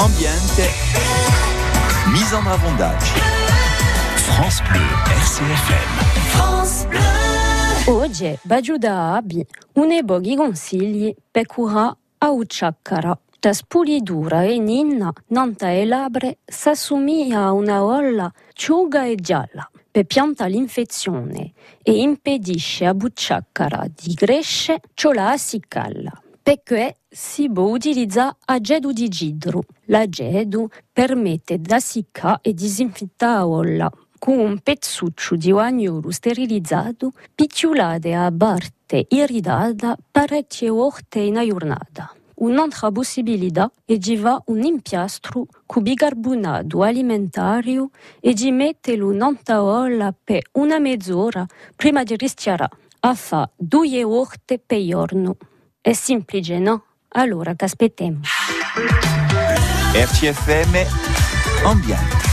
ambiente, mise en avondage. France Bleu, RCFM. France Bleu. Oggi Baggio da Abi, une boghi consigli per cura a ucciaccara. Da spulidura e ninna, nanta e labre, s'assomiglia a una olla ciuga e gialla. Per pianta l'infezione e impedisce a bucciaccara di crescere, ciò la si calla. Perché si può utilizzare agedo di gidro. L'agedo permette di siccare e disinfettare la con un pezzuccio di agnolo sterilizzato picciolate a parte irridata parecchie volte in giornata. Un'altra possibilità è di fare un impiastro con bicarbonato alimentario e di metterlo in olla per una mezz'ora prima di rischiare a fare due volte per giorno. È semplice, no? Allora che aspettiamo? RCFM, ambiente.